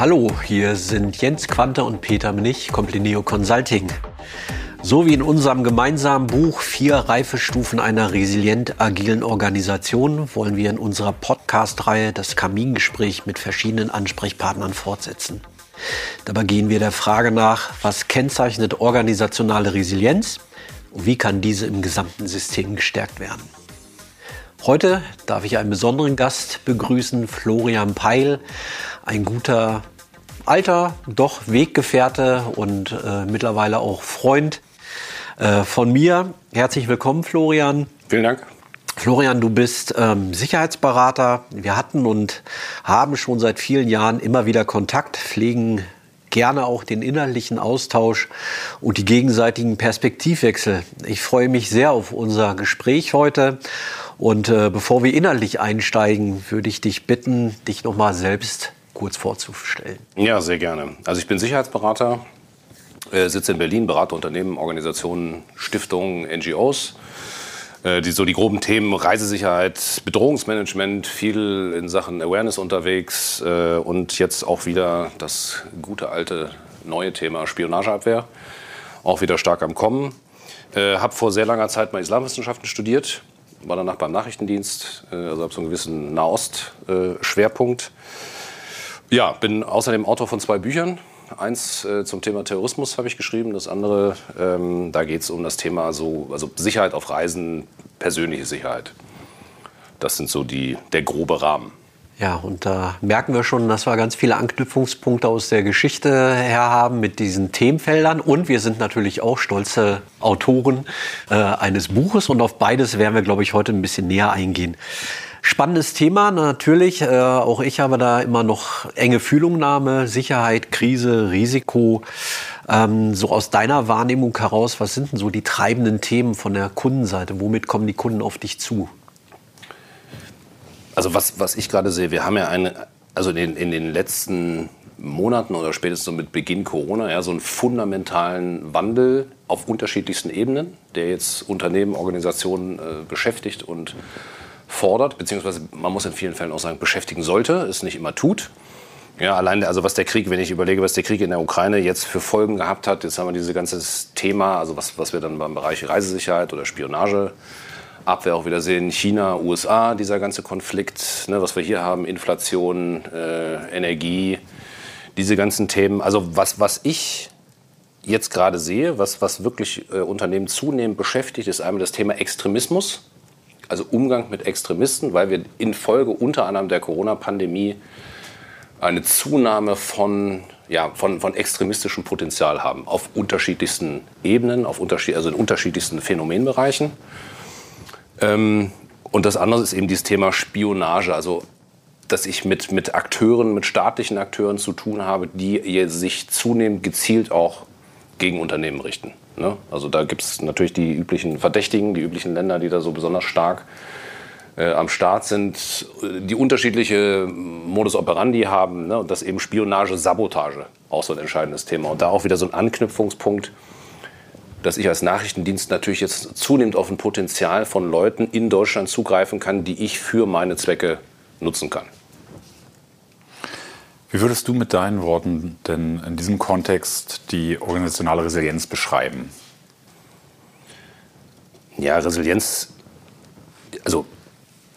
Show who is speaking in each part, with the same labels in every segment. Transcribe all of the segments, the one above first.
Speaker 1: Hallo, hier sind Jens Quante und Peter Mnich, Complineo Consulting. So wie in unserem gemeinsamen Buch Vier Reifestufen einer resilient agilen Organisation wollen wir in unserer Podcast-Reihe das Kamingespräch mit verschiedenen Ansprechpartnern fortsetzen. Dabei gehen wir der Frage nach, was kennzeichnet organisationale Resilienz und wie kann diese im gesamten System gestärkt werden. Heute darf ich einen besonderen Gast begrüßen, Florian Peil, ein guter alter, doch Weggefährte und äh, mittlerweile auch Freund äh, von mir. Herzlich willkommen, Florian.
Speaker 2: Vielen Dank.
Speaker 1: Florian, du bist ähm, Sicherheitsberater. Wir hatten und haben schon seit vielen Jahren immer wieder Kontakt, pflegen gerne auch den inhaltlichen Austausch und die gegenseitigen Perspektivwechsel. Ich freue mich sehr auf unser Gespräch heute. Und äh, bevor wir inhaltlich einsteigen, würde ich dich bitten, dich nochmal selbst kurz vorzustellen.
Speaker 2: Ja, sehr gerne. Also ich bin Sicherheitsberater, äh, sitze in Berlin, berate Unternehmen, Organisationen, Stiftungen, NGOs. Äh, die, so die groben Themen Reisesicherheit, Bedrohungsmanagement, viel in Sachen Awareness unterwegs äh, und jetzt auch wieder das gute alte neue Thema Spionageabwehr, auch wieder stark am Kommen. Äh, habe vor sehr langer Zeit mal Islamwissenschaften studiert, war danach beim Nachrichtendienst, äh, also habe so einen gewissen Nahost-Schwerpunkt. ja, bin außerdem Autor von zwei Büchern, Eins äh, zum Thema Terrorismus habe ich geschrieben, das andere, ähm, da geht es um das Thema so, also Sicherheit auf Reisen, persönliche Sicherheit. Das sind so die, der grobe Rahmen.
Speaker 1: Ja, und da merken wir schon, dass wir ganz viele Anknüpfungspunkte aus der Geschichte her haben mit diesen Themenfeldern. Und wir sind natürlich auch stolze Autoren äh, eines Buches. Und auf beides werden wir, glaube ich, heute ein bisschen näher eingehen. Spannendes Thema natürlich. Äh, auch ich habe da immer noch enge Fühlungnahme, Sicherheit, Krise, Risiko. Ähm, so aus deiner Wahrnehmung heraus, was sind denn so die treibenden Themen von der Kundenseite? Womit kommen die Kunden auf dich zu?
Speaker 2: Also was, was ich gerade sehe, wir haben ja eine, also in, in den letzten Monaten oder spätestens mit Beginn Corona ja, so einen fundamentalen Wandel auf unterschiedlichsten Ebenen, der jetzt Unternehmen, Organisationen äh, beschäftigt und fordert, beziehungsweise man muss in vielen Fällen auch sagen, beschäftigen sollte, es nicht immer tut. Ja, allein, also was der Krieg, wenn ich überlege, was der Krieg in der Ukraine jetzt für Folgen gehabt hat, jetzt haben wir dieses ganze Thema, also was, was wir dann beim Bereich Reisesicherheit oder Spionage, Abwehr auch wieder sehen, China, USA, dieser ganze Konflikt, ne, was wir hier haben, Inflation, äh, Energie, diese ganzen Themen. Also was, was ich jetzt gerade sehe, was, was wirklich äh, Unternehmen zunehmend beschäftigt, ist einmal das Thema Extremismus also Umgang mit Extremisten, weil wir infolge unter anderem der Corona-Pandemie eine Zunahme von, ja, von, von extremistischem Potenzial haben, auf unterschiedlichsten Ebenen, auf unterschied, also in unterschiedlichsten Phänomenbereichen. Ähm, und das andere ist eben dieses Thema Spionage, also dass ich mit, mit Akteuren, mit staatlichen Akteuren zu tun habe, die sich zunehmend gezielt auch gegen Unternehmen richten. Ne? Also da gibt es natürlich die üblichen Verdächtigen, die üblichen Länder, die da so besonders stark äh, am Start sind, die unterschiedliche Modus operandi haben. Ne? Und das eben Spionage, Sabotage auch so ein entscheidendes Thema. Und da auch wieder so ein Anknüpfungspunkt, dass ich als Nachrichtendienst natürlich jetzt zunehmend auf ein Potenzial von Leuten in Deutschland zugreifen kann, die ich für meine Zwecke nutzen kann.
Speaker 3: Wie würdest du mit deinen Worten denn in diesem Kontext die organisationale Resilienz beschreiben?
Speaker 2: Ja, Resilienz, also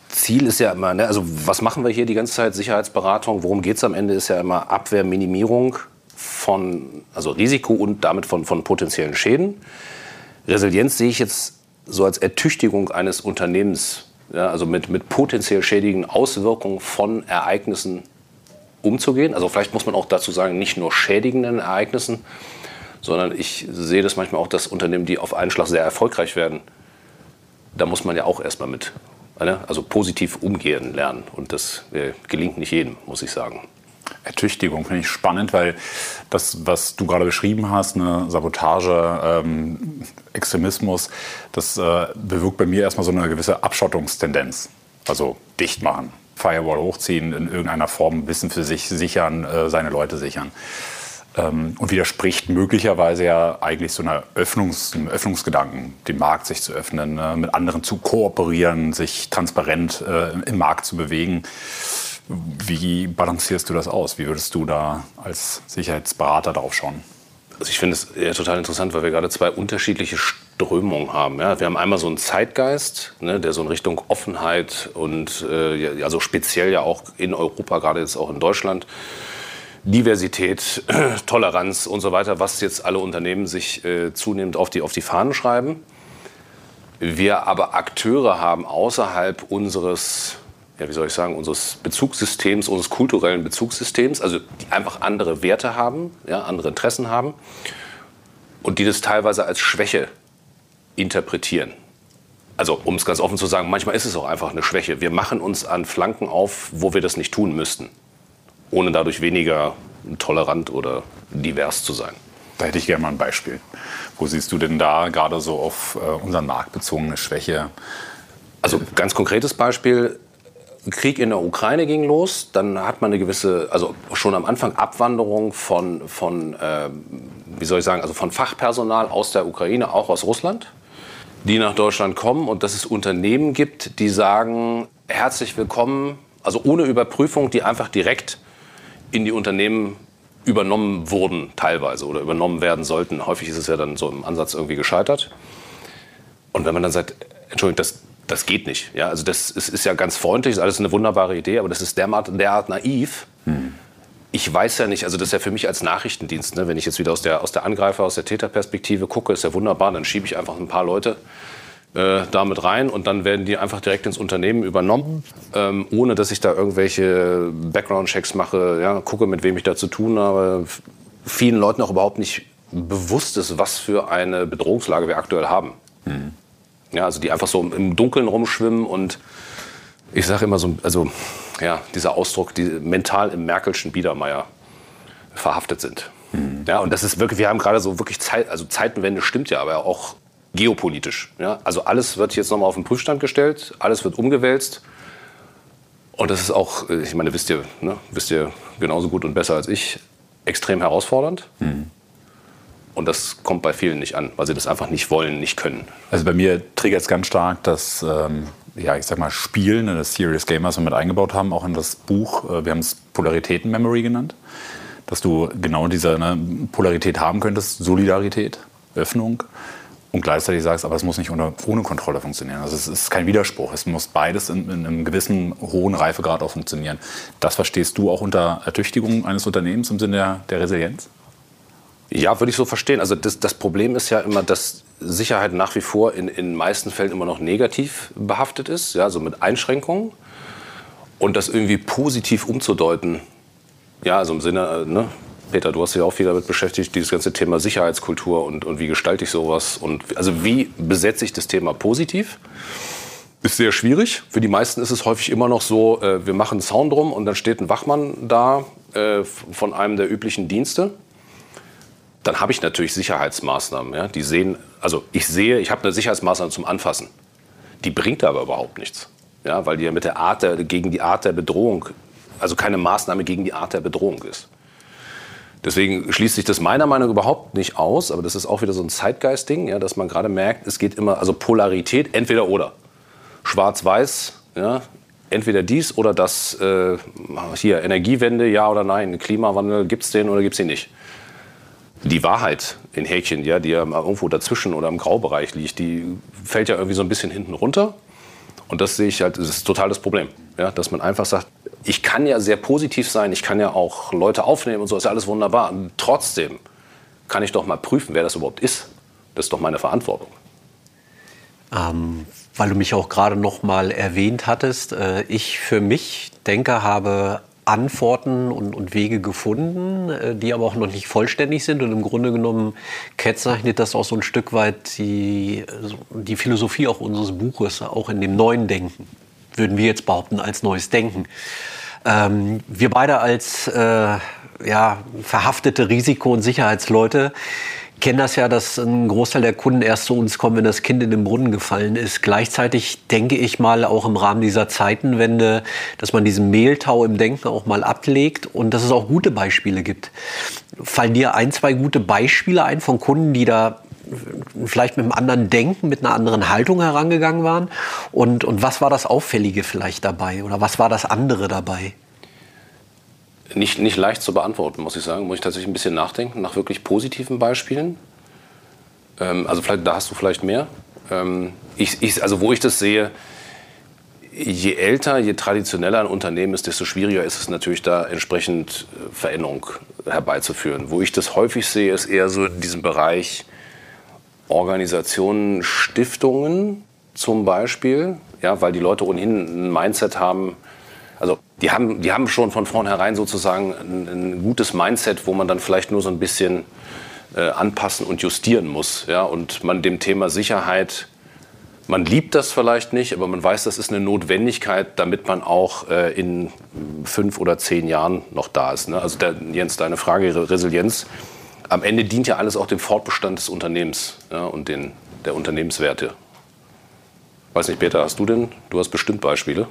Speaker 2: Ziel ist ja immer, ne, also was machen wir hier die ganze Zeit? Sicherheitsberatung, worum geht es am Ende? Ist ja immer Abwehrminimierung von also Risiko und damit von, von potenziellen Schäden. Resilienz sehe ich jetzt so als Ertüchtigung eines Unternehmens, ja, also mit, mit potenziell schädigen Auswirkungen von Ereignissen umzugehen. Also vielleicht muss man auch dazu sagen, nicht nur schädigenden Ereignissen, sondern ich sehe das manchmal auch, dass Unternehmen, die auf einen Schlag sehr erfolgreich werden, da muss man ja auch erstmal mit, ne, also positiv umgehen lernen. Und das äh, gelingt nicht jedem, muss ich sagen.
Speaker 3: Ertüchtigung finde ich spannend, weil das, was du gerade beschrieben hast, eine Sabotage, ähm, Extremismus, das äh, bewirkt bei mir erstmal so eine gewisse Abschottungstendenz. Also dicht machen, Firewall hochziehen, in irgendeiner Form Wissen für sich sichern, äh, seine Leute sichern. Ähm, und widerspricht möglicherweise ja eigentlich so einer Öffnungs-, einem Öffnungsgedanken, den Markt sich zu öffnen, äh, mit anderen zu kooperieren, sich transparent äh, im Markt zu bewegen. Wie balancierst du das aus? Wie würdest du da als Sicherheitsberater drauf schauen?
Speaker 2: Also ich finde es ja total interessant, weil wir gerade zwei unterschiedliche Strömungen haben. Ja? Wir haben einmal so einen Zeitgeist, ne, der so in Richtung Offenheit und äh, also speziell ja auch in Europa, gerade jetzt auch in Deutschland, Diversität, Toleranz und so weiter, was jetzt alle Unternehmen sich äh, zunehmend auf die, auf die Fahnen schreiben. Wir aber Akteure haben außerhalb unseres ja, wie soll ich sagen, unseres Bezugssystems, unseres kulturellen Bezugssystems, also die einfach andere Werte haben, ja, andere Interessen haben und die das teilweise als Schwäche interpretieren. Also, um es ganz offen zu sagen, manchmal ist es auch einfach eine Schwäche. Wir machen uns an Flanken auf, wo wir das nicht tun müssten, ohne dadurch weniger tolerant oder divers zu sein.
Speaker 3: Da hätte ich gerne mal ein Beispiel. Wo siehst du denn da gerade so auf äh, unseren Markt bezogene Schwäche?
Speaker 2: Also ganz konkretes Beispiel, Krieg in der Ukraine ging los, dann hat man eine gewisse, also schon am Anfang Abwanderung von, von äh, wie soll ich sagen, also von Fachpersonal aus der Ukraine, auch aus Russland, die nach Deutschland kommen und dass es Unternehmen gibt, die sagen, herzlich willkommen, also ohne Überprüfung, die einfach direkt in die Unternehmen übernommen wurden teilweise oder übernommen werden sollten. Häufig ist es ja dann so im Ansatz irgendwie gescheitert. Und wenn man dann sagt, Entschuldigung, das, das geht nicht. Ja, also das ist, ist ja ganz freundlich, ist alles eine wunderbare Idee, aber das ist derart, derart naiv. Hm. Ich weiß ja nicht, also das ist ja für mich als Nachrichtendienst, ne, wenn ich jetzt wieder aus der, aus der Angreifer, aus der Täterperspektive gucke, ist ja wunderbar, dann schiebe ich einfach ein paar Leute äh, damit rein und dann werden die einfach direkt ins Unternehmen übernommen, ähm, ohne dass ich da irgendwelche Background-Checks mache, ja, gucke, mit wem ich da zu tun habe. Vielen Leuten auch überhaupt nicht bewusst ist, was für eine Bedrohungslage wir aktuell haben. Hm. Ja, also die einfach so im Dunkeln rumschwimmen und ich sage immer so, also ja, dieser Ausdruck, die mental im Merkelschen Biedermeier verhaftet sind. Mhm. Ja, und das ist wirklich, wir haben gerade so wirklich Zeit, also Zeitenwende stimmt ja, aber auch geopolitisch. Ja, also alles wird jetzt nochmal auf den Prüfstand gestellt, alles wird umgewälzt. Und das ist auch, ich meine, wisst ihr, ne, wisst ihr genauso gut und besser als ich, extrem herausfordernd. Mhm. Und das kommt bei vielen nicht an, weil sie das einfach nicht wollen, nicht können.
Speaker 3: Also bei mir triggert es ganz stark, dass ähm, ja, ich sag mal, Spielen, ne, das Serious Gamers mit eingebaut haben, auch in das Buch, äh, wir haben es Polaritäten-Memory genannt, dass du genau diese ne, Polarität haben könntest, Solidarität, Öffnung und gleichzeitig sagst, aber es muss nicht ohne, ohne Kontrolle funktionieren. Also es ist kein Widerspruch, es muss beides in, in einem gewissen hohen Reifegrad auch funktionieren. Das verstehst du auch unter Ertüchtigung eines Unternehmens im Sinne der, der Resilienz?
Speaker 2: Ja, würde ich so verstehen. Also das, das, Problem ist ja immer, dass Sicherheit nach wie vor in den meisten Fällen immer noch negativ behaftet ist, ja, so mit Einschränkungen. Und das irgendwie positiv umzudeuten, ja, also im Sinne, äh, ne, Peter, du hast dich auch viel damit beschäftigt, dieses ganze Thema Sicherheitskultur und, und wie gestalte ich sowas und also wie besetze ich das Thema positiv? Ist sehr schwierig. Für die meisten ist es häufig immer noch so, äh, wir machen Sound drum und dann steht ein Wachmann da äh, von einem der üblichen Dienste dann habe ich natürlich Sicherheitsmaßnahmen. Ja? Die sehen, also ich sehe, ich habe eine Sicherheitsmaßnahme zum Anfassen. Die bringt aber überhaupt nichts. Ja? Weil die ja mit der Art der, gegen die Art der Bedrohung, also keine Maßnahme gegen die Art der Bedrohung ist. Deswegen schließt sich das meiner Meinung nach überhaupt nicht aus, aber das ist auch wieder so ein Zeitgeist-Ding, ja, dass man gerade merkt, es geht immer, also Polarität, entweder oder. Schwarz-Weiß, ja, entweder dies oder das, äh, hier, Energiewende, ja oder nein, Klimawandel, gibt es den oder gibt es den nicht die Wahrheit in Häkchen, ja, die ja irgendwo dazwischen oder im Graubereich liegt, die fällt ja irgendwie so ein bisschen hinten runter. Und das sehe ich halt, das ist total das Problem. Ja, dass man einfach sagt, ich kann ja sehr positiv sein, ich kann ja auch Leute aufnehmen und so, ist ja alles wunderbar. Und trotzdem kann ich doch mal prüfen, wer das überhaupt ist. Das ist doch meine Verantwortung.
Speaker 1: Ähm, weil du mich auch gerade noch mal erwähnt hattest, äh, ich für mich denke, habe Antworten und, und, Wege gefunden, äh, die aber auch noch nicht vollständig sind. Und im Grunde genommen kennzeichnet das auch so ein Stück weit die, die Philosophie auch unseres Buches, auch in dem neuen Denken, würden wir jetzt behaupten, als neues Denken. Ähm, wir beide als äh, ja, verhaftete Risiko- und Sicherheitsleute kenne das ja, dass ein Großteil der Kunden erst zu uns kommen, wenn das Kind in den Brunnen gefallen ist. Gleichzeitig denke ich mal auch im Rahmen dieser Zeitenwende, dass man diesen Mehltau im Denken auch mal ablegt und dass es auch gute Beispiele gibt. Fallen dir ein, zwei gute Beispiele ein von Kunden, die da vielleicht mit einem anderen Denken, mit einer anderen Haltung herangegangen waren? Und, und was war das Auffällige vielleicht dabei oder was war das andere dabei?
Speaker 2: Nicht, nicht leicht zu beantworten, muss ich sagen. Muss ich tatsächlich ein bisschen nachdenken, nach wirklich positiven Beispielen. Ähm, also vielleicht, da hast du vielleicht mehr. Ähm, ich, ich, also wo ich das sehe, je älter, je traditioneller ein Unternehmen ist, desto schwieriger ist es natürlich da entsprechend äh, Veränderung herbeizuführen. Wo ich das häufig sehe, ist eher so in diesem Bereich Organisationen, Stiftungen zum Beispiel, ja, weil die Leute ohnehin ein Mindset haben, die haben, die haben schon von vornherein sozusagen ein, ein gutes Mindset, wo man dann vielleicht nur so ein bisschen äh, anpassen und justieren muss. Ja, und man dem Thema Sicherheit, man liebt das vielleicht nicht, aber man weiß, das ist eine Notwendigkeit, damit man auch äh, in fünf oder zehn Jahren noch da ist. Ne? Also der, Jens, deine Frage Resilienz, am Ende dient ja alles auch dem Fortbestand des Unternehmens ja, und den, der Unternehmenswerte. Weiß nicht, Peter, hast du denn? Du hast bestimmt Beispiele.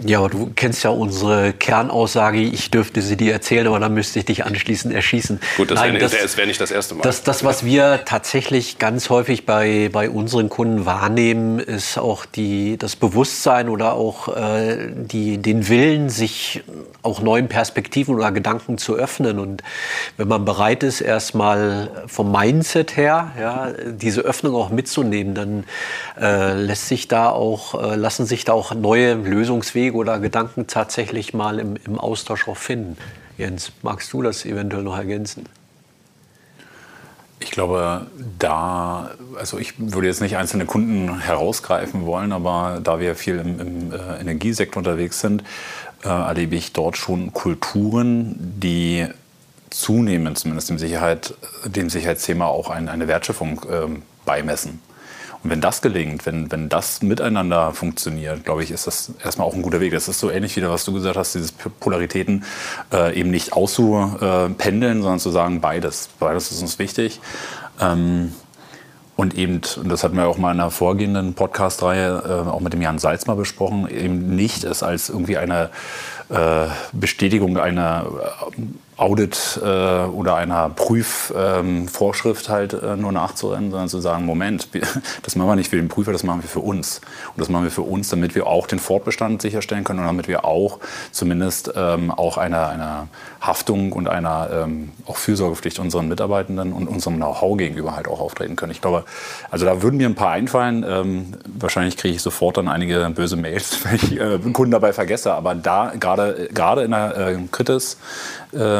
Speaker 1: Ja, aber du kennst ja unsere Kernaussage, ich dürfte sie dir erzählen, aber dann müsste ich dich anschließend erschießen.
Speaker 2: Gut, das wäre wär nicht das erste Mal.
Speaker 1: Das, das, was wir tatsächlich ganz häufig bei, bei unseren Kunden wahrnehmen, ist auch die, das Bewusstsein oder auch äh, die, den Willen, sich auch neuen Perspektiven oder Gedanken zu öffnen. Und wenn man bereit ist, erstmal vom Mindset her ja, diese Öffnung auch mitzunehmen, dann äh, lässt sich da auch, äh, lassen sich da auch neue Lösungswege Wege oder Gedanken tatsächlich mal im, im Austausch auch finden. Jens, magst du das eventuell noch ergänzen?
Speaker 3: Ich glaube, da, also ich würde jetzt nicht einzelne Kunden herausgreifen wollen, aber da wir viel im, im äh, Energiesektor unterwegs sind, äh, erlebe ich dort schon Kulturen, die zunehmend zumindest dem, Sicherheit, dem Sicherheitsthema auch ein, eine Wertschöpfung äh, beimessen. Und wenn das gelingt, wenn, wenn das miteinander funktioniert, glaube ich, ist das erstmal auch ein guter Weg. Das ist so ähnlich wie das, was du gesagt hast, diese Polaritäten äh, eben nicht auszupendeln, sondern zu sagen, beides. Beides ist uns wichtig. Ähm, und eben, und das hatten wir auch mal in einer vorgehenden Podcast-Reihe äh, auch mit dem Jan Salz mal besprochen, eben nicht es als irgendwie eine äh, Bestätigung einer Audit äh, oder einer Prüfvorschrift ähm, halt äh, nur nachzurennen, sondern zu sagen, Moment, das machen wir nicht für den Prüfer, das machen wir für uns. Und das machen wir für uns, damit wir auch den Fortbestand sicherstellen können und damit wir auch zumindest ähm, auch einer, einer Haftung und einer ähm, auch Fürsorgepflicht unseren Mitarbeitenden und unserem Know-how gegenüber halt auch auftreten können. Ich glaube, also da würden mir ein paar einfallen. Ähm, wahrscheinlich kriege ich sofort dann einige böse Mails, wenn ich äh, Kunden dabei vergesse. Aber da gerade in der äh, Kritis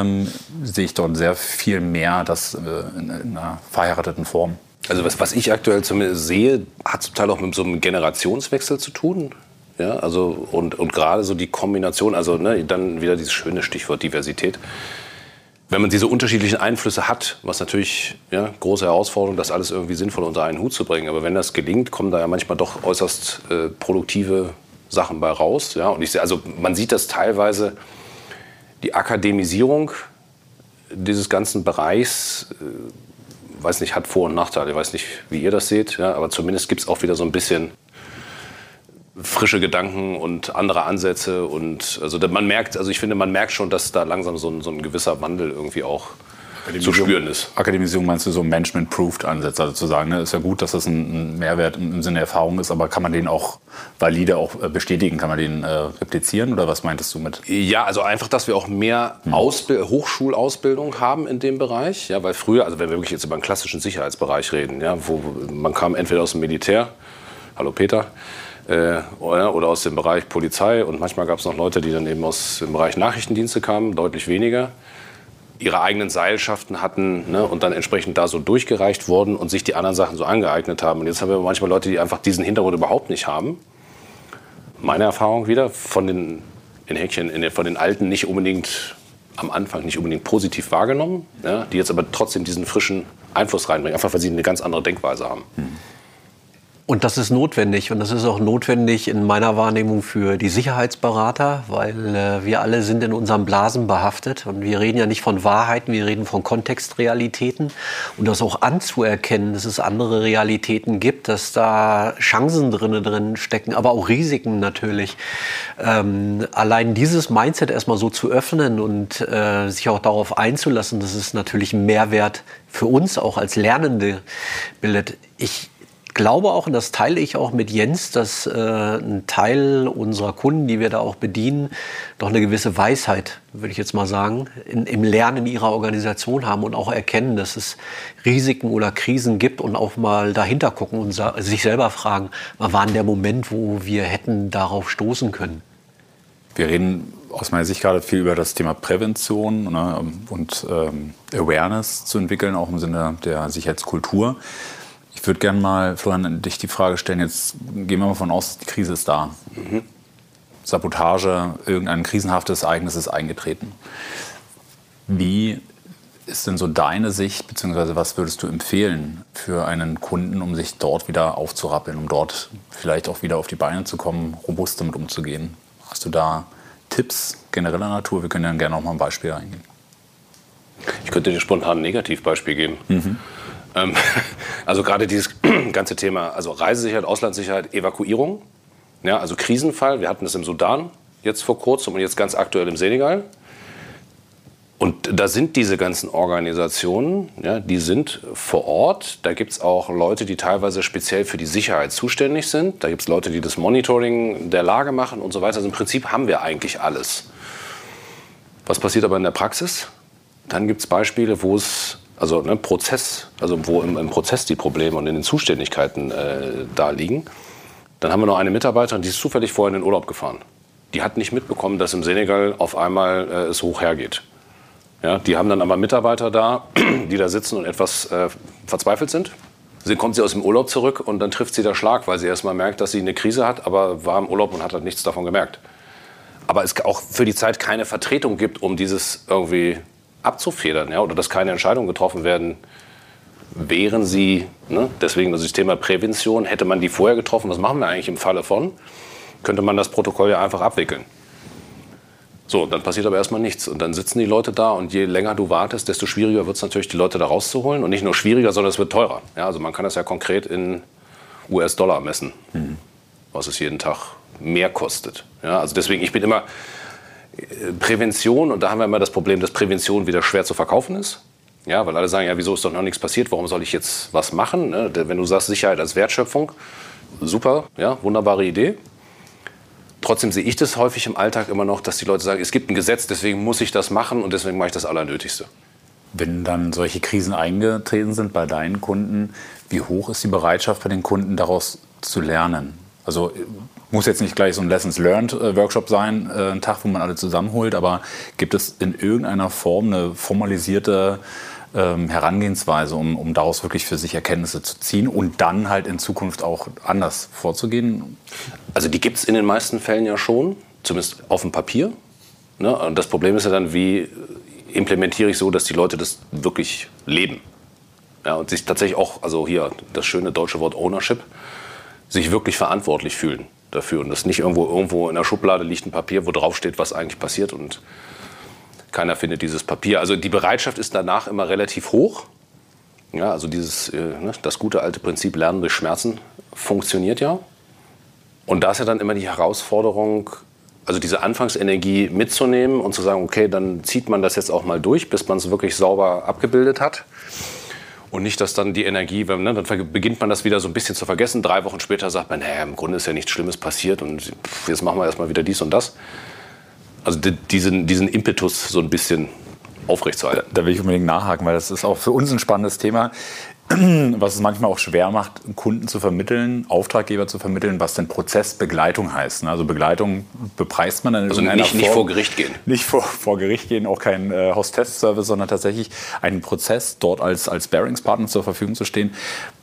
Speaker 3: ähm, sehe ich dort sehr viel mehr das äh, in, in einer verheirateten Form.
Speaker 2: Also was, was ich aktuell zumindest sehe, hat zum Teil auch mit so einem Generationswechsel zu tun. Ja, also und, und gerade so die Kombination, also ne, dann wieder dieses schöne Stichwort Diversität. Wenn man diese unterschiedlichen Einflüsse hat, was natürlich ja, große Herausforderung, das alles irgendwie sinnvoll unter einen Hut zu bringen. Aber wenn das gelingt, kommen da ja manchmal doch äußerst äh, produktive Sachen bei raus. Ja, und ich also man sieht das teilweise die Akademisierung dieses ganzen Bereichs, äh, weiß nicht, hat Vor- und Nachteile. Ich weiß nicht, wie ihr das seht, ja, aber zumindest gibt es auch wieder so ein bisschen frische Gedanken und andere Ansätze. Und also man merkt, also ich finde, man merkt schon, dass da langsam so ein, so ein gewisser Wandel irgendwie auch zu spüren ist.
Speaker 3: Akademisierung meinst du so Management-Proofed-Ansätze, also zu sagen, ne, ist ja gut, dass das ein Mehrwert im Sinne der Erfahrung ist, aber kann man den auch valide auch äh, bestätigen, kann man den äh, replizieren oder was meintest du mit?
Speaker 2: Ja, also einfach, dass wir auch mehr hm. Hochschulausbildung haben in dem Bereich, ja, weil früher, also wenn wir wirklich jetzt über einen klassischen Sicherheitsbereich reden, ja, wo man kam entweder aus dem Militär, hallo Peter, äh, oder aus dem Bereich Polizei und manchmal gab es noch Leute, die dann eben aus dem Bereich Nachrichtendienste kamen, deutlich weniger ihre eigenen Seilschaften hatten ne, und dann entsprechend da so durchgereicht wurden und sich die anderen Sachen so angeeignet haben. Und jetzt haben wir manchmal Leute, die einfach diesen Hintergrund überhaupt nicht haben. Meine Erfahrung wieder von den, in Häkchen, in den, von den Alten nicht unbedingt am Anfang nicht unbedingt positiv wahrgenommen, ja, die jetzt aber trotzdem diesen frischen Einfluss reinbringen, einfach weil sie eine ganz andere Denkweise haben. Hm.
Speaker 1: Und das ist notwendig. Und das ist auch notwendig in meiner Wahrnehmung für die Sicherheitsberater, weil äh, wir alle sind in unseren Blasen behaftet. Und wir reden ja nicht von Wahrheiten, wir reden von Kontextrealitäten. Und das auch anzuerkennen, dass es andere Realitäten gibt, dass da Chancen drinnen drin stecken, aber auch Risiken natürlich. Ähm, allein dieses Mindset erstmal so zu öffnen und äh, sich auch darauf einzulassen, das ist natürlich ein Mehrwert für uns auch als Lernende bildet. Ich glaube auch, und das teile ich auch mit Jens, dass äh, ein Teil unserer Kunden, die wir da auch bedienen, doch eine gewisse Weisheit, würde ich jetzt mal sagen, in, im Lernen ihrer Organisation haben und auch erkennen, dass es Risiken oder Krisen gibt und auch mal dahinter gucken und sich selber fragen, war denn der Moment, wo wir hätten darauf stoßen können.
Speaker 3: Wir reden aus meiner Sicht gerade viel über das Thema Prävention ne, und ähm, Awareness zu entwickeln, auch im Sinne der Sicherheitskultur. Ich würde gerne mal, Florian, dich die Frage stellen, jetzt gehen wir mal von aus, die Krise ist da. Mhm. Sabotage, irgendein krisenhaftes Ereignis ist eingetreten. Wie ist denn so deine Sicht, beziehungsweise was würdest du empfehlen für einen Kunden, um sich dort wieder aufzurappeln, um dort vielleicht auch wieder auf die Beine zu kommen, robust damit umzugehen? Hast du da Tipps genereller Natur? Wir können ja gerne auch mal ein Beispiel eingehen.
Speaker 2: Ich könnte dir spontan ein Negativbeispiel geben. Mhm. Ähm, also gerade dieses ganze Thema, also Reisesicherheit, Auslandssicherheit, Evakuierung, ja, also Krisenfall. Wir hatten das im Sudan jetzt vor kurzem und jetzt ganz aktuell im Senegal. Und da sind diese ganzen Organisationen, ja, die sind vor Ort. Da gibt es auch Leute, die teilweise speziell für die Sicherheit zuständig sind. Da gibt es Leute, die das Monitoring der Lage machen und so weiter. Also im Prinzip haben wir eigentlich alles. Was passiert aber in der Praxis? Dann gibt es Beispiele, wo es also ne, Prozess, also wo im, im, Prozess die Probleme und in den Zuständigkeiten äh, da liegen. Dann haben wir noch eine Mitarbeiterin, die ist zufällig vorher in den Urlaub gefahren. Die hat nicht mitbekommen, dass im Senegal auf einmal äh, es hoch hergeht. Ja, die haben dann aber Mitarbeiter da, die da sitzen und etwas äh, verzweifelt sind. Sie kommt sie aus dem Urlaub zurück und dann trifft sie der Schlag, weil sie erst mal merkt, dass sie eine Krise hat, aber war im Urlaub und hat halt nichts davon gemerkt. Aber es auch für die Zeit keine Vertretung gibt, um dieses irgendwie abzufedern, ja, oder dass keine Entscheidungen getroffen werden, wären sie, ne, deswegen das Thema Prävention, hätte man die vorher getroffen, was machen wir eigentlich im Falle von, könnte man das Protokoll ja einfach abwickeln. So, dann passiert aber erstmal nichts. Und dann sitzen die Leute da und je länger du wartest, desto schwieriger wird es natürlich, die Leute da rauszuholen. Und nicht nur schwieriger, sondern es wird teurer. Ja, also man kann das ja konkret in US-Dollar messen, mhm. was es jeden Tag mehr kostet. Ja, also deswegen, ich bin immer Prävention, und da haben wir immer das Problem, dass Prävention wieder schwer zu verkaufen ist. Ja, weil alle sagen, ja, wieso ist doch noch nichts passiert, warum soll ich jetzt was machen? Ne? Wenn du sagst, Sicherheit als Wertschöpfung, super, ja, wunderbare Idee. Trotzdem sehe ich das häufig im Alltag immer noch, dass die Leute sagen, es gibt ein Gesetz, deswegen muss ich das machen und deswegen mache ich das Allernötigste.
Speaker 3: Wenn dann solche Krisen eingetreten sind bei deinen Kunden, wie hoch ist die Bereitschaft bei den Kunden daraus zu lernen? Also muss jetzt nicht gleich so ein Lessons Learned äh, Workshop sein, äh, ein Tag, wo man alle zusammenholt, aber gibt es in irgendeiner Form eine formalisierte ähm, Herangehensweise, um, um daraus wirklich für sich Erkenntnisse zu ziehen und dann halt in Zukunft auch anders vorzugehen?
Speaker 2: Also die gibt es in den meisten Fällen ja schon, zumindest auf dem Papier. Ne? Und das Problem ist ja dann, wie implementiere ich so, dass die Leute das wirklich leben. Ja, und sich tatsächlich auch, also hier das schöne deutsche Wort Ownership, sich wirklich verantwortlich fühlen dafür. Und das nicht irgendwo, irgendwo in der Schublade liegt ein Papier, wo drauf steht, was eigentlich passiert und keiner findet dieses Papier. Also die Bereitschaft ist danach immer relativ hoch. Ja, also dieses, äh, ne, das gute alte Prinzip Lernen durch Schmerzen funktioniert ja. Und da ist ja dann immer die Herausforderung, also diese Anfangsenergie mitzunehmen und zu sagen, okay, dann zieht man das jetzt auch mal durch, bis man es wirklich sauber abgebildet hat. Und nicht, dass dann die Energie, ne, dann beginnt man das wieder so ein bisschen zu vergessen. Drei Wochen später sagt man, naja, im Grunde ist ja nichts Schlimmes passiert und jetzt machen wir erstmal wieder dies und das also diesen, diesen Impetus so ein bisschen aufrechtzuerhalten.
Speaker 3: Da will ich unbedingt nachhaken, weil das ist auch für uns ein spannendes Thema. was es manchmal auch schwer macht, Kunden zu vermitteln, Auftraggeber zu vermitteln, was denn Prozessbegleitung heißt. Also Begleitung bepreist man dann in
Speaker 2: also nicht, Form. nicht vor Gericht gehen.
Speaker 3: Nicht vor, vor Gericht gehen, auch kein äh, Hostess-Service, sondern tatsächlich einen Prozess dort als, als Bearingspartner zur Verfügung zu stehen.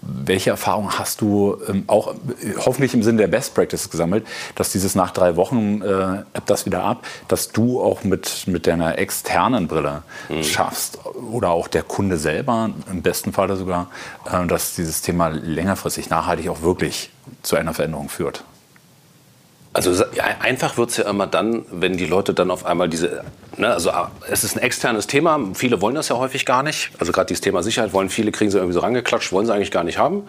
Speaker 3: Welche Erfahrung hast du ähm, auch äh, hoffentlich im Sinne der Best Practice gesammelt, dass dieses nach drei Wochen äh, ebbt das wieder ab, dass du auch mit, mit deiner externen Brille mhm. schaffst oder auch der Kunde selber im besten Fall sogar dass dieses Thema längerfristig nachhaltig auch wirklich zu einer Veränderung führt?
Speaker 2: Also einfach wird es ja immer dann, wenn die Leute dann auf einmal diese, ne, also ah, es ist ein externes Thema, viele wollen das ja häufig gar nicht. Also gerade dieses Thema Sicherheit wollen viele, kriegen sie irgendwie so rangeklatscht, wollen sie eigentlich gar nicht haben.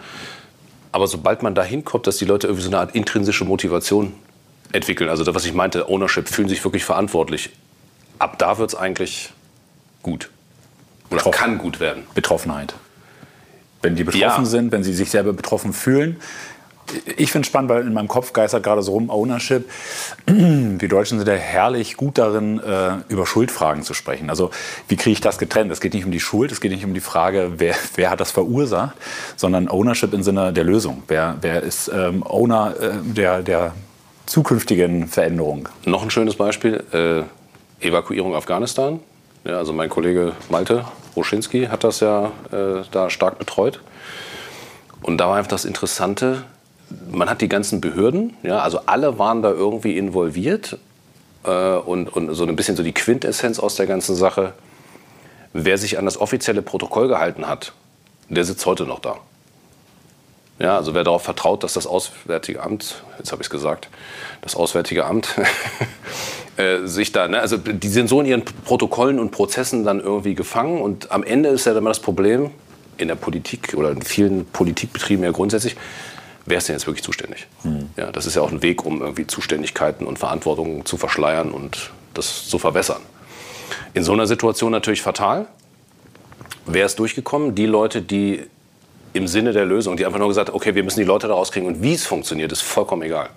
Speaker 2: Aber sobald man dahin kommt, dass die Leute irgendwie so eine Art intrinsische Motivation entwickeln, also das, was ich meinte, Ownership, fühlen sich wirklich verantwortlich, ab da wird es eigentlich gut. Oder Betroffen. kann gut werden.
Speaker 3: Betroffenheit. Wenn die betroffen ja. sind, wenn sie sich selber betroffen fühlen. Ich finde es spannend, weil in meinem Kopf geistert gerade so rum Ownership. Wir Deutschen sind ja herrlich gut darin, äh, über Schuldfragen zu sprechen. Also wie kriege ich das getrennt? Es geht nicht um die Schuld, es geht nicht um die Frage, wer, wer hat das verursacht, sondern Ownership im Sinne der Lösung. Wer, wer ist ähm, Owner äh, der, der zukünftigen Veränderung?
Speaker 2: Noch ein schönes Beispiel, äh, Evakuierung Afghanistan. Ja, also mein Kollege Malte Roschinski hat das ja äh, da stark betreut. Und da war einfach das Interessante, man hat die ganzen Behörden, ja, also alle waren da irgendwie involviert äh, und, und so ein bisschen so die Quintessenz aus der ganzen Sache. Wer sich an das offizielle Protokoll gehalten hat, der sitzt heute noch da. Ja, also wer darauf vertraut, dass das Auswärtige Amt, jetzt habe ich es gesagt, das Auswärtige Amt äh, sich da, ne, also die sind so in ihren Protokollen und Prozessen dann irgendwie gefangen und am Ende ist ja immer das Problem in der Politik oder in vielen Politikbetrieben ja grundsätzlich, wer ist denn jetzt wirklich zuständig? Mhm. Ja, das ist ja auch ein Weg, um irgendwie Zuständigkeiten und Verantwortung zu verschleiern und das zu verwässern. In so einer Situation natürlich fatal. Wer ist durchgekommen? Die Leute, die im Sinne der Lösung, die einfach nur gesagt haben, okay, wir müssen die Leute da rauskriegen und wie es funktioniert, ist vollkommen egal.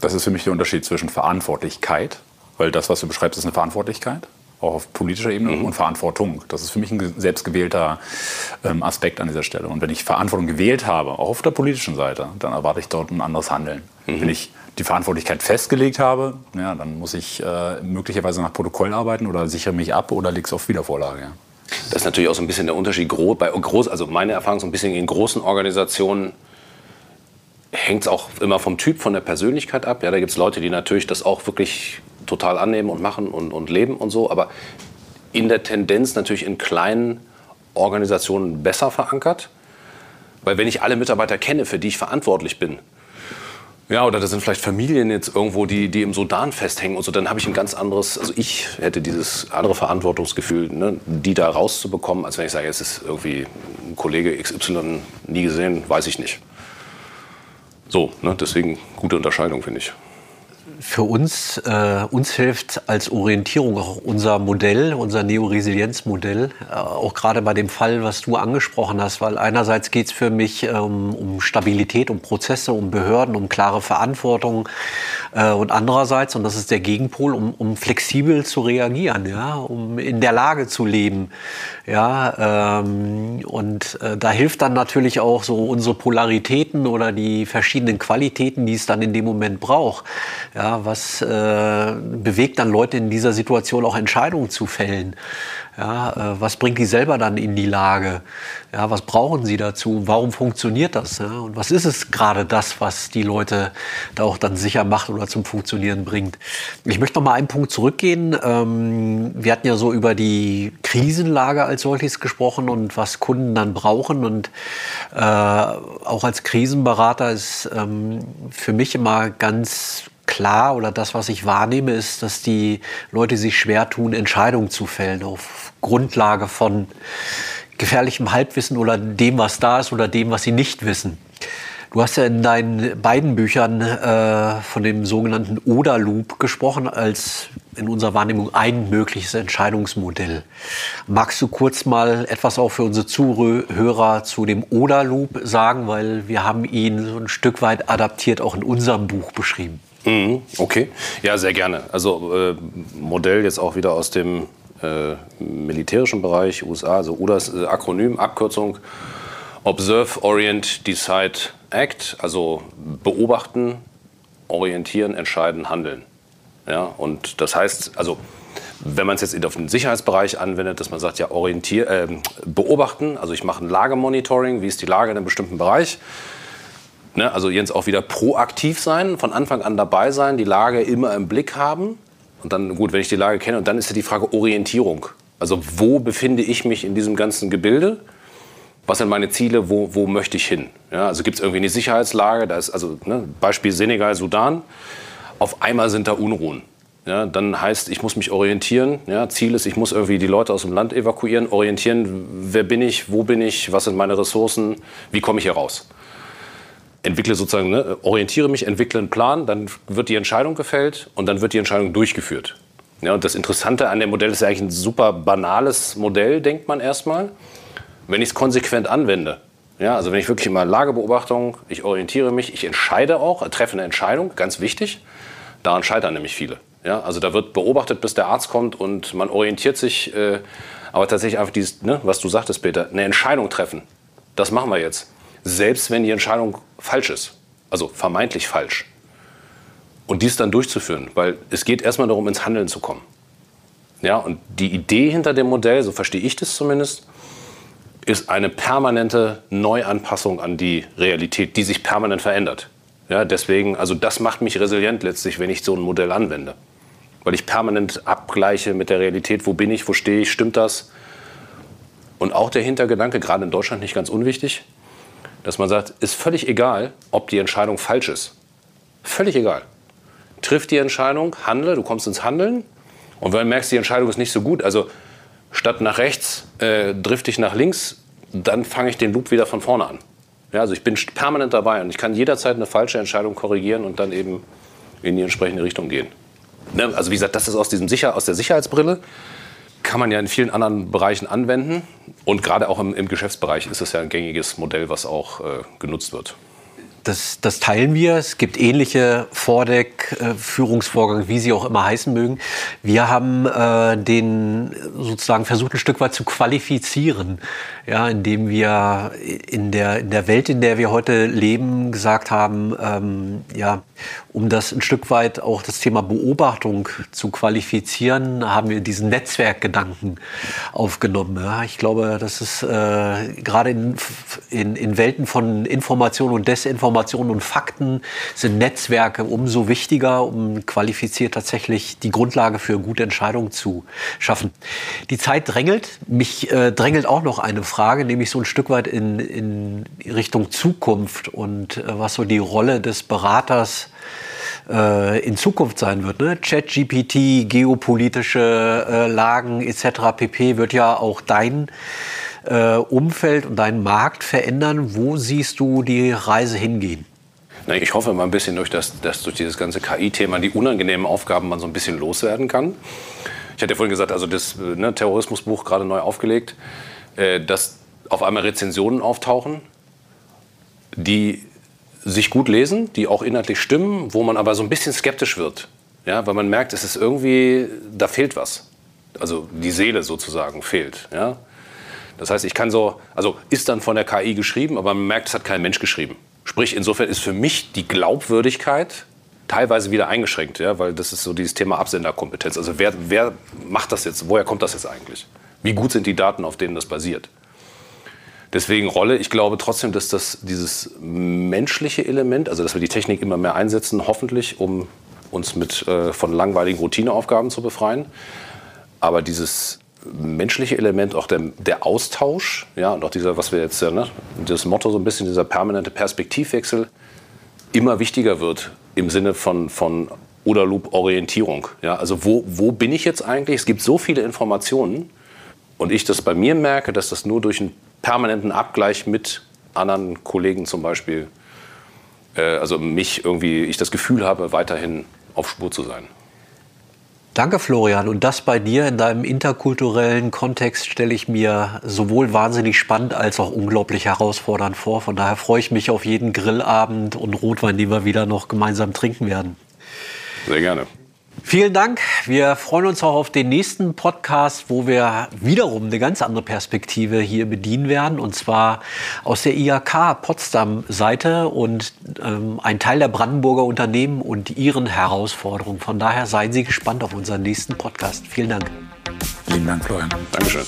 Speaker 3: Das ist für mich der Unterschied zwischen Verantwortlichkeit, weil das, was du beschreibst, ist eine Verantwortlichkeit auch auf politischer Ebene mhm. und Verantwortung. Das ist für mich ein selbstgewählter ähm, Aspekt an dieser Stelle. Und wenn ich Verantwortung gewählt habe, auch auf der politischen Seite, dann erwarte ich dort ein anderes Handeln. Mhm. Wenn ich die Verantwortlichkeit festgelegt habe, ja, dann muss ich äh, möglicherweise nach Protokoll arbeiten oder sichere mich ab oder lege es auf Wiedervorlage. Ja.
Speaker 2: Das ist natürlich auch so ein bisschen der Unterschied. Bei groß, also meine Erfahrung so ein bisschen in großen Organisationen hängt es auch immer vom Typ, von der Persönlichkeit ab. Ja, da gibt es Leute, die natürlich das auch wirklich total annehmen und machen und, und leben und so. Aber in der Tendenz natürlich in kleinen Organisationen besser verankert. Weil wenn ich alle Mitarbeiter kenne, für die ich verantwortlich bin, ja, oder da sind vielleicht Familien jetzt irgendwo, die, die im Sudan festhängen und so, dann habe ich ein ganz anderes, also ich hätte dieses andere Verantwortungsgefühl, ne, die da rauszubekommen, als wenn ich sage, es ist irgendwie ein Kollege XY nie gesehen, weiß ich nicht. So, ne, deswegen gute Unterscheidung, finde ich
Speaker 1: für uns, äh, uns hilft als Orientierung auch unser Modell, unser Neoresilienzmodell, äh, auch gerade bei dem Fall, was du angesprochen hast, weil einerseits geht es für mich ähm, um Stabilität, um Prozesse, um Behörden, um klare Verantwortung äh, und andererseits, und das ist der Gegenpol, um, um flexibel zu reagieren, ja, um in der Lage zu leben, ja, ähm, und äh, da hilft dann natürlich auch so unsere Polaritäten oder die verschiedenen Qualitäten, die es dann in dem Moment braucht. Ja, was äh, bewegt dann Leute in dieser Situation auch Entscheidungen zu fällen? Ja, äh, was bringt die selber dann in die Lage? Ja, was brauchen sie dazu? Warum funktioniert das? Ja? Und was ist es gerade das, was die Leute da auch dann sicher macht oder zum Funktionieren bringt? Ich möchte noch mal einen Punkt zurückgehen. Ähm, wir hatten ja so über die Krisenlage als solches gesprochen und was Kunden dann brauchen. Und äh, auch als Krisenberater ist ähm, für mich immer ganz klar oder das, was ich wahrnehme, ist, dass die Leute sich schwer tun, Entscheidungen zu fällen auf Grundlage von gefährlichem Halbwissen oder dem, was da ist oder dem, was sie nicht wissen. Du hast ja in deinen beiden Büchern äh, von dem sogenannten Oder-Loop gesprochen, als in unserer Wahrnehmung ein mögliches Entscheidungsmodell. Magst du kurz mal etwas auch für unsere Zuhörer zu dem Oder-Loop sagen, weil wir haben ihn so ein Stück weit adaptiert auch in unserem Buch beschrieben.
Speaker 2: Mhm, okay, ja, sehr gerne. Also äh, Modell jetzt auch wieder aus dem äh, militärischen Bereich, USA, also UDAS, äh, Akronym, Abkürzung Observe, Orient, Decide, Act, also beobachten, orientieren, entscheiden, handeln. Ja, und das heißt, also wenn man es jetzt auf den Sicherheitsbereich anwendet, dass man sagt, ja, orientier, äh, beobachten, also ich mache ein Lagemonitoring, wie ist die Lage in einem bestimmten Bereich, Ne, also Jens auch wieder proaktiv sein, von Anfang an dabei sein, die Lage immer im Blick haben. Und dann, gut, wenn ich die Lage kenne, und dann ist ja die Frage Orientierung. Also wo befinde ich mich in diesem ganzen Gebilde? Was sind meine Ziele? Wo, wo möchte ich hin? Ja, also gibt es irgendwie eine Sicherheitslage? Da ist also ne, Beispiel Senegal, Sudan. Auf einmal sind da Unruhen. Ja, dann heißt, ich muss mich orientieren. Ja, Ziel ist, ich muss irgendwie die Leute aus dem Land evakuieren, orientieren, wer bin ich, wo bin ich, was sind meine Ressourcen, wie komme ich hier raus entwickle sozusagen, ne, orientiere mich, entwickle einen Plan, dann wird die Entscheidung gefällt und dann wird die Entscheidung durchgeführt. Ja, und das Interessante an dem Modell ist ja eigentlich ein super banales Modell, denkt man erstmal. wenn ich es konsequent anwende, ja, also wenn ich wirklich mal Lagebeobachtung, ich orientiere mich, ich entscheide auch, treffe eine Entscheidung, ganz wichtig. Daran scheitern nämlich viele. Ja, also da wird beobachtet, bis der Arzt kommt und man orientiert sich, äh, aber tatsächlich einfach dieses, ne, was du sagtest, Peter, eine Entscheidung treffen. Das machen wir jetzt. Selbst wenn die Entscheidung falsch ist, also vermeintlich falsch. Und dies dann durchzuführen, weil es geht erstmal darum, ins Handeln zu kommen. Ja, und die Idee hinter dem Modell, so verstehe ich das zumindest, ist eine permanente Neuanpassung an die Realität, die sich permanent verändert. Ja, deswegen, also das macht mich resilient letztlich, wenn ich so ein Modell anwende. Weil ich permanent abgleiche mit der Realität, wo bin ich, wo stehe ich, stimmt das? Und auch der Hintergedanke, gerade in Deutschland nicht ganz unwichtig, dass man sagt, ist völlig egal, ob die Entscheidung falsch ist. Völlig egal. Triff die Entscheidung, handle, du kommst ins Handeln. Und wenn du merkst, die Entscheidung ist nicht so gut, also statt nach rechts äh, drifte ich nach links, dann fange ich den Loop wieder von vorne an. Ja, also ich bin permanent dabei und ich kann jederzeit eine falsche Entscheidung korrigieren und dann eben in die entsprechende Richtung gehen. Ne? Also wie gesagt, das ist aus, diesem Sicher aus der Sicherheitsbrille. Kann man ja in vielen anderen Bereichen anwenden. Und gerade auch im, im Geschäftsbereich ist es ja ein gängiges Modell, was auch äh, genutzt wird.
Speaker 1: Das, das, teilen wir. Es gibt ähnliche Vordeck-Führungsvorgänge, wie sie auch immer heißen mögen. Wir haben äh, den sozusagen versucht, ein Stück weit zu qualifizieren ja, indem wir in der, in der Welt, in der wir heute leben, gesagt haben, ähm, ja, um das ein Stück weit auch das Thema Beobachtung zu qualifizieren, haben wir diesen Netzwerkgedanken aufgenommen. Ja, ich glaube, das ist äh, gerade in, in, in Welten von Information und Desinformation und Fakten sind Netzwerke umso wichtiger, um qualifiziert tatsächlich die Grundlage für gute Entscheidungen zu schaffen. Die Zeit drängelt. Mich äh, drängelt auch noch eine Frage Frage, nämlich so ein Stück weit in, in Richtung Zukunft und äh, was so die Rolle des Beraters äh, in Zukunft sein wird. Ne? ChatGPT, geopolitische äh, Lagen etc. pp. wird ja auch dein äh, Umfeld und deinen Markt verändern. Wo siehst du die Reise hingehen?
Speaker 2: Ich hoffe mal ein bisschen, durch das, dass durch dieses ganze KI-Thema die unangenehmen Aufgaben man so ein bisschen loswerden kann. Ich hatte ja vorhin gesagt, also das äh, ne, Terrorismusbuch gerade neu aufgelegt. Äh, dass auf einmal Rezensionen auftauchen, die sich gut lesen, die auch inhaltlich stimmen, wo man aber so ein bisschen skeptisch wird. Ja, weil man merkt, es ist irgendwie, da fehlt was. Also die Seele sozusagen fehlt. Ja? Das heißt, ich kann so, also ist dann von der KI geschrieben, aber man merkt, es hat kein Mensch geschrieben. Sprich, insofern ist für mich die Glaubwürdigkeit teilweise wieder eingeschränkt, ja, weil das ist so dieses Thema Absenderkompetenz. Also wer, wer macht das jetzt? Woher kommt das jetzt eigentlich? Wie gut sind die Daten, auf denen das basiert? Deswegen Rolle, ich glaube trotzdem, dass das dieses menschliche Element, also dass wir die Technik immer mehr einsetzen, hoffentlich, um uns mit, äh, von langweiligen Routineaufgaben zu befreien. Aber dieses menschliche Element, auch der, der Austausch, ja, und auch dieser, was wir jetzt, ne, das Motto so ein bisschen, dieser permanente Perspektivwechsel, immer wichtiger wird im Sinne von, von Oder-Loop-Orientierung. Ja, also wo, wo bin ich jetzt eigentlich? Es gibt so viele Informationen und ich das bei mir merke, dass das nur durch einen permanenten Abgleich mit anderen Kollegen zum Beispiel, äh, also mich irgendwie, ich das Gefühl habe, weiterhin auf Spur zu sein.
Speaker 1: Danke, Florian. Und das bei dir in deinem interkulturellen Kontext stelle ich mir sowohl wahnsinnig spannend als auch unglaublich herausfordernd vor. Von daher freue ich mich auf jeden Grillabend und Rotwein, den wir wieder noch gemeinsam trinken werden.
Speaker 2: Sehr gerne.
Speaker 1: Vielen Dank. Wir freuen uns auch auf den nächsten Podcast, wo wir wiederum eine ganz andere Perspektive hier bedienen werden. Und zwar aus der IHK Potsdam-Seite und ähm, ein Teil der Brandenburger Unternehmen und ihren Herausforderungen. Von daher seien Sie gespannt auf unseren nächsten Podcast. Vielen Dank.
Speaker 3: Vielen Dank, Florian.
Speaker 2: Dankeschön.